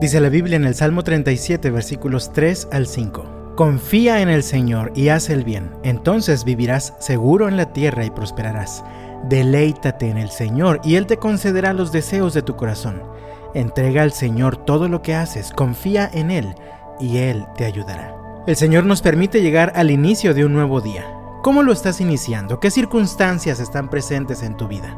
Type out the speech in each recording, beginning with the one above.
Dice la Biblia en el Salmo 37, versículos 3 al 5. Confía en el Señor y haz el bien, entonces vivirás seguro en la tierra y prosperarás. Deleítate en el Señor y Él te concederá los deseos de tu corazón. Entrega al Señor todo lo que haces, confía en Él y Él te ayudará. El Señor nos permite llegar al inicio de un nuevo día. ¿Cómo lo estás iniciando? ¿Qué circunstancias están presentes en tu vida?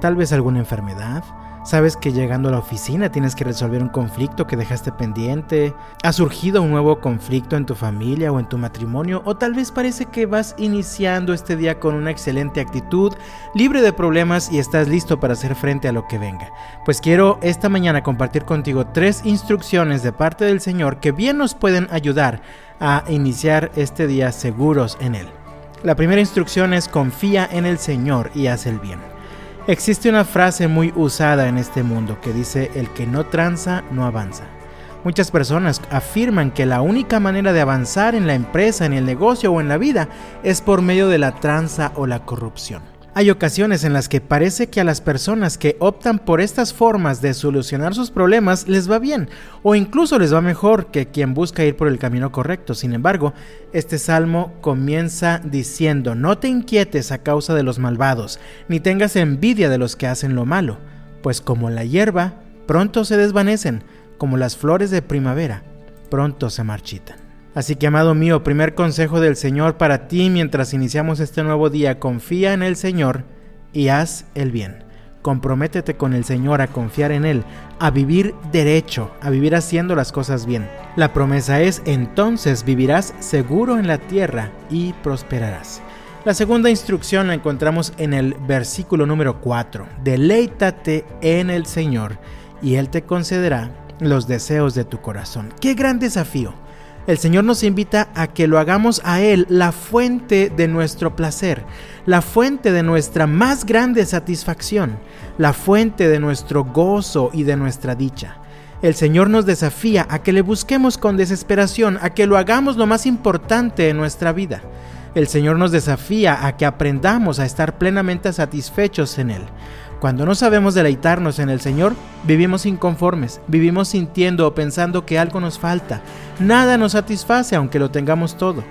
Tal vez alguna enfermedad, Sabes que llegando a la oficina tienes que resolver un conflicto que dejaste pendiente. Ha surgido un nuevo conflicto en tu familia o en tu matrimonio. O tal vez parece que vas iniciando este día con una excelente actitud, libre de problemas y estás listo para hacer frente a lo que venga. Pues quiero esta mañana compartir contigo tres instrucciones de parte del Señor que bien nos pueden ayudar a iniciar este día seguros en Él. La primera instrucción es confía en el Señor y haz el bien. Existe una frase muy usada en este mundo que dice el que no tranza no avanza. Muchas personas afirman que la única manera de avanzar en la empresa, en el negocio o en la vida es por medio de la tranza o la corrupción. Hay ocasiones en las que parece que a las personas que optan por estas formas de solucionar sus problemas les va bien, o incluso les va mejor que quien busca ir por el camino correcto. Sin embargo, este salmo comienza diciendo, no te inquietes a causa de los malvados, ni tengas envidia de los que hacen lo malo, pues como la hierba, pronto se desvanecen, como las flores de primavera, pronto se marchitan. Así que, amado mío, primer consejo del Señor para ti mientras iniciamos este nuevo día, confía en el Señor y haz el bien. Comprométete con el Señor a confiar en Él, a vivir derecho, a vivir haciendo las cosas bien. La promesa es, entonces vivirás seguro en la tierra y prosperarás. La segunda instrucción la encontramos en el versículo número 4. Deleítate en el Señor y Él te concederá los deseos de tu corazón. ¡Qué gran desafío! El Señor nos invita a que lo hagamos a Él la fuente de nuestro placer, la fuente de nuestra más grande satisfacción, la fuente de nuestro gozo y de nuestra dicha. El Señor nos desafía a que le busquemos con desesperación, a que lo hagamos lo más importante en nuestra vida. El Señor nos desafía a que aprendamos a estar plenamente satisfechos en Él. Cuando no sabemos deleitarnos en el Señor, vivimos inconformes, vivimos sintiendo o pensando que algo nos falta. Nada nos satisface aunque lo tengamos todo.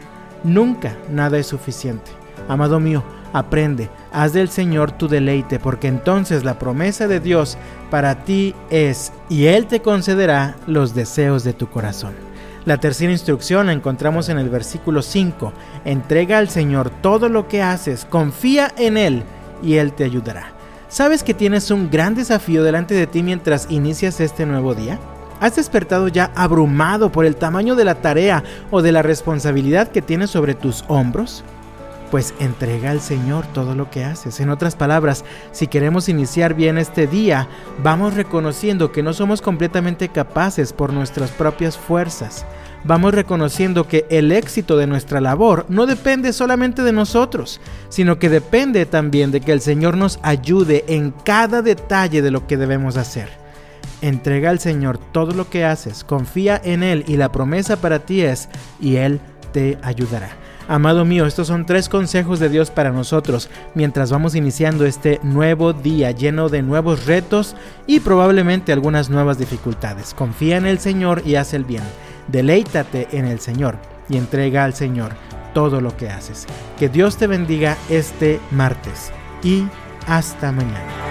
Nunca nada es suficiente. Amado mío, aprende, haz del Señor tu deleite, porque entonces la promesa de Dios para ti es, y Él te concederá los deseos de tu corazón. La tercera instrucción la encontramos en el versículo 5. Entrega al Señor todo lo que haces, confía en Él, y Él te ayudará. ¿Sabes que tienes un gran desafío delante de ti mientras inicias este nuevo día? ¿Has despertado ya abrumado por el tamaño de la tarea o de la responsabilidad que tienes sobre tus hombros? Pues entrega al Señor todo lo que haces. En otras palabras, si queremos iniciar bien este día, vamos reconociendo que no somos completamente capaces por nuestras propias fuerzas vamos reconociendo que el éxito de nuestra labor no depende solamente de nosotros, sino que depende también de que el Señor nos ayude en cada detalle de lo que debemos hacer. Entrega al Señor todo lo que haces, confía en Él y la promesa para ti es, y Él te ayudará. Amado mío, estos son tres consejos de Dios para nosotros mientras vamos iniciando este nuevo día lleno de nuevos retos y probablemente algunas nuevas dificultades. Confía en el Señor y haz el bien. Deleítate en el Señor y entrega al Señor todo lo que haces. Que Dios te bendiga este martes y hasta mañana.